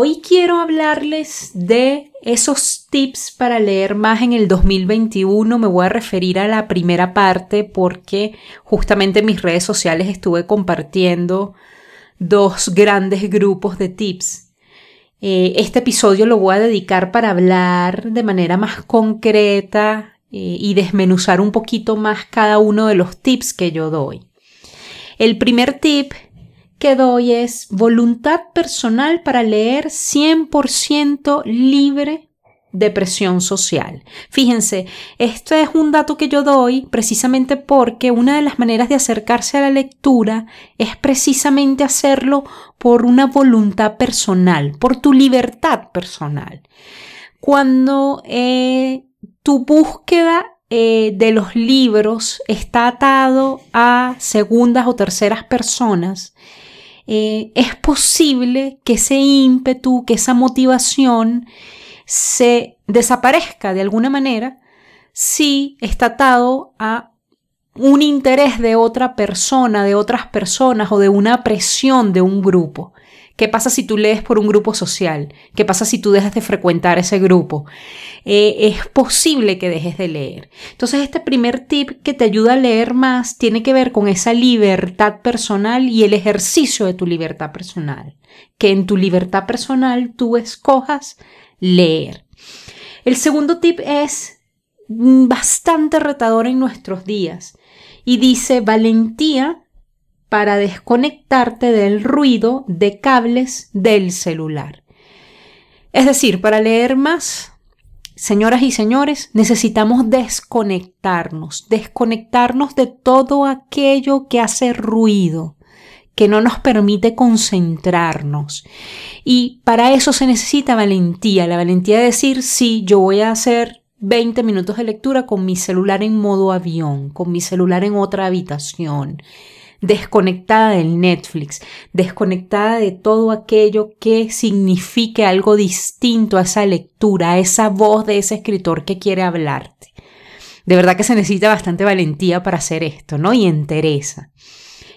Hoy quiero hablarles de esos tips para leer más en el 2021. Me voy a referir a la primera parte porque justamente en mis redes sociales estuve compartiendo dos grandes grupos de tips. Eh, este episodio lo voy a dedicar para hablar de manera más concreta eh, y desmenuzar un poquito más cada uno de los tips que yo doy. El primer tip que doy es voluntad personal para leer 100% libre de presión social. Fíjense, esto es un dato que yo doy precisamente porque una de las maneras de acercarse a la lectura es precisamente hacerlo por una voluntad personal, por tu libertad personal. Cuando eh, tu búsqueda eh, de los libros está atado a segundas o terceras personas, eh, es posible que ese ímpetu, que esa motivación se desaparezca de alguna manera si está atado a un interés de otra persona, de otras personas o de una presión de un grupo. ¿Qué pasa si tú lees por un grupo social? ¿Qué pasa si tú dejas de frecuentar ese grupo? Eh, es posible que dejes de leer. Entonces, este primer tip que te ayuda a leer más tiene que ver con esa libertad personal y el ejercicio de tu libertad personal. Que en tu libertad personal tú escojas leer. El segundo tip es bastante retador en nuestros días y dice valentía para desconectarte del ruido de cables del celular. Es decir, para leer más, señoras y señores, necesitamos desconectarnos, desconectarnos de todo aquello que hace ruido, que no nos permite concentrarnos. Y para eso se necesita valentía, la valentía de decir, sí, yo voy a hacer 20 minutos de lectura con mi celular en modo avión, con mi celular en otra habitación desconectada del Netflix, desconectada de todo aquello que signifique algo distinto a esa lectura, a esa voz de ese escritor que quiere hablarte. De verdad que se necesita bastante valentía para hacer esto, ¿no? Y entereza.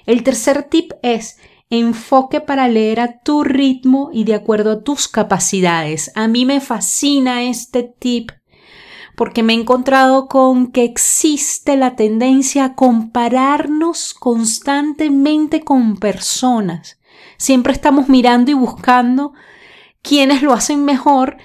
El tercer tip es enfoque para leer a tu ritmo y de acuerdo a tus capacidades. A mí me fascina este tip porque me he encontrado con que existe la tendencia a compararnos constantemente con personas. Siempre estamos mirando y buscando quienes lo hacen mejor,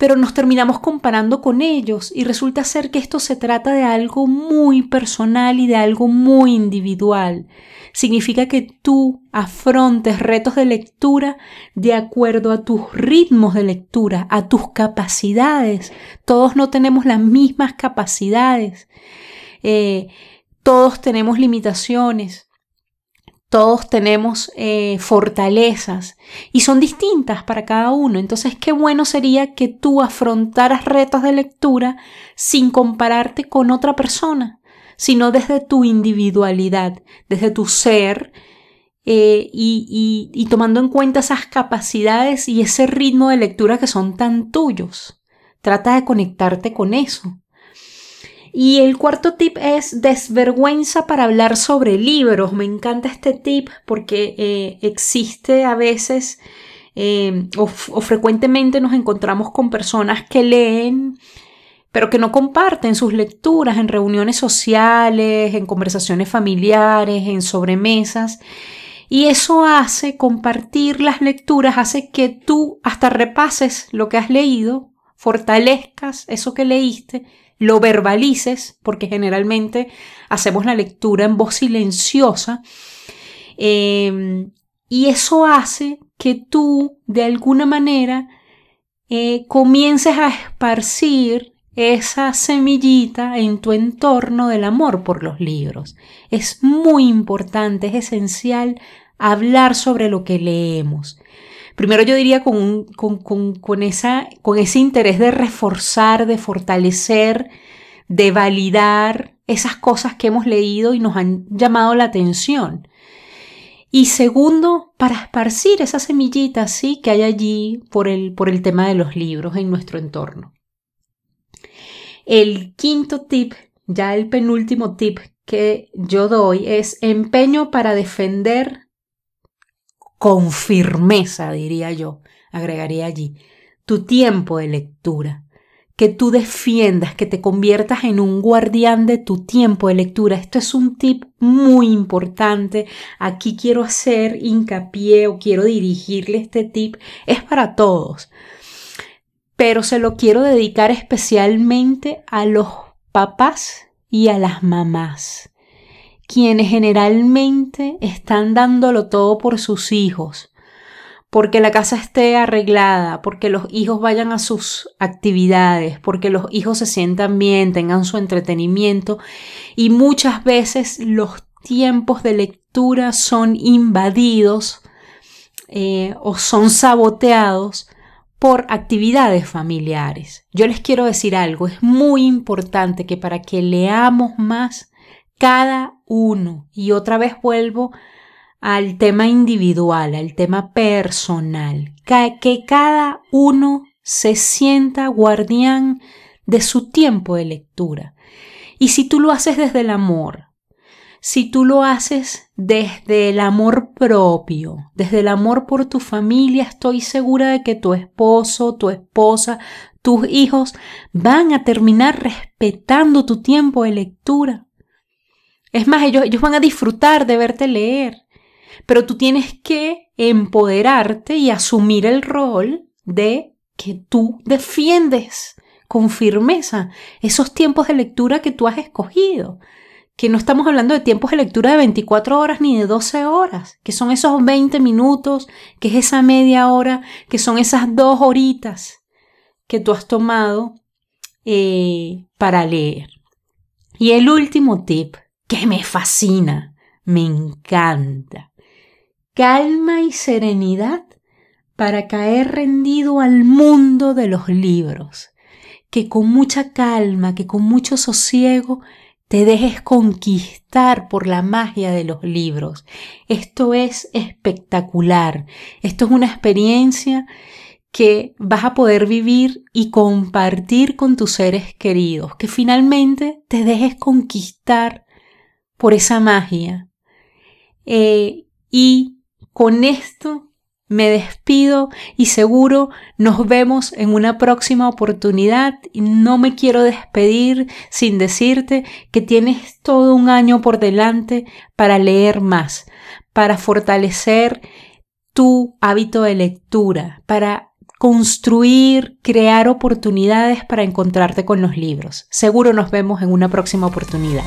pero nos terminamos comparando con ellos y resulta ser que esto se trata de algo muy personal y de algo muy individual significa que tú afrontes retos de lectura de acuerdo a tus ritmos de lectura, a tus capacidades. Todos no tenemos las mismas capacidades. Eh, todos tenemos limitaciones. Todos tenemos eh, fortalezas y son distintas para cada uno. Entonces, qué bueno sería que tú afrontaras retos de lectura sin compararte con otra persona sino desde tu individualidad, desde tu ser eh, y, tomando en cuenta esas capacidades y ese ritmo de lectura que son tan tuyos. Trata de conectarte con eso. Y el cuarto tip es desvergüenza para hablar sobre libros. Me encanta este tip porque eh, existe a veces eh, o, frecuentemente nos encontramos con personas que leen pero que no comparten sus lecturas en reuniones sociales, en conversaciones familiares, en sobremesas. Y eso hace compartir las lecturas, hace que tú hasta repases lo que has leído, fortalezcas eso que leíste, lo verbalices, porque generalmente hacemos la lectura en voz silenciosa. Em, y eso hace que tú, de alguna manera, eh, comiences a esparcir esa semillita en tu entorno del amor por los libros. Es muy importante, es esencial hablar sobre lo que leemos. Primero yo diría con, con, esa, con ese interés de reforzar, de fortalecer, de validar esas cosas que hemos leído y nos han llamado la atención. Y segundo, para esparcir esas semillitas ¿sí? que hay allí por el, por el tema de los libros en nuestro entorno. El quinto tip, ya el penúltimo tip que yo doy es empeño para defender con firmeza, diría yo, agregaría allí, tu tiempo de lectura que tú defiendas, que te conviertas en un guardián de tu tiempo de lectura. Esto es un tip muy importante. Aquí quiero hacer hincapié o quiero dirigirle este tip. Es para todos. Pero se lo quiero dedicar especialmente a los papás y a las mamás, quienes generalmente están dándolo todo por sus hijos porque la casa esté arreglada, porque los hijos vayan a sus actividades, porque los hijos se sientan bien, tengan su entretenimiento y muchas veces los tiempos de lectura son invadidos eh, o son saboteados por actividades familiares. Yo les quiero decir algo, es muy importante que para que leamos más cada uno, y otra vez vuelvo al tema individual, al tema personal, que cada uno se sienta guardián de su tiempo de lectura. Y si tú lo haces desde el amor, si tú lo haces desde el amor propio, desde el amor por tu familia, estoy segura de que tu esposo, tu esposa, tus hijos van a terminar respetando tu tiempo de lectura. Es más, ellos, ellos van a disfrutar de verte leer pero tú tienes que empoderarte y asumir el rol de que tú defiendes con firmeza esos tiempos de lectura que tú has escogido. Que no estamos hablando de tiempos de lectura de 24 horas ni de 12 horas, que son esos 20 minutos, que es esa media hora, que son esas dos horitas que tú has tomado eh, para leer. Y el último tip que me fascina, me encanta, calma y serenidad para caer rendido al mundo de los libros, que con mucha calma, que con mucho sosiego te dejes conquistar por la magia de los libros. Esto es espectacular, esto es una experiencia que vas a poder vivir y compartir con tus seres queridos, que finalmente te dejes conquistar por esa magia. Eh, y con esto me despido y seguro nos vemos en una próxima oportunidad no me quiero despedir sin decirte que tienes todo un año por delante para leer más, para fortalecer tu hábito de lectura, para construir, crear oportunidades para encontrarte con los libros. Seguro nos vemos en una próxima oportunidad.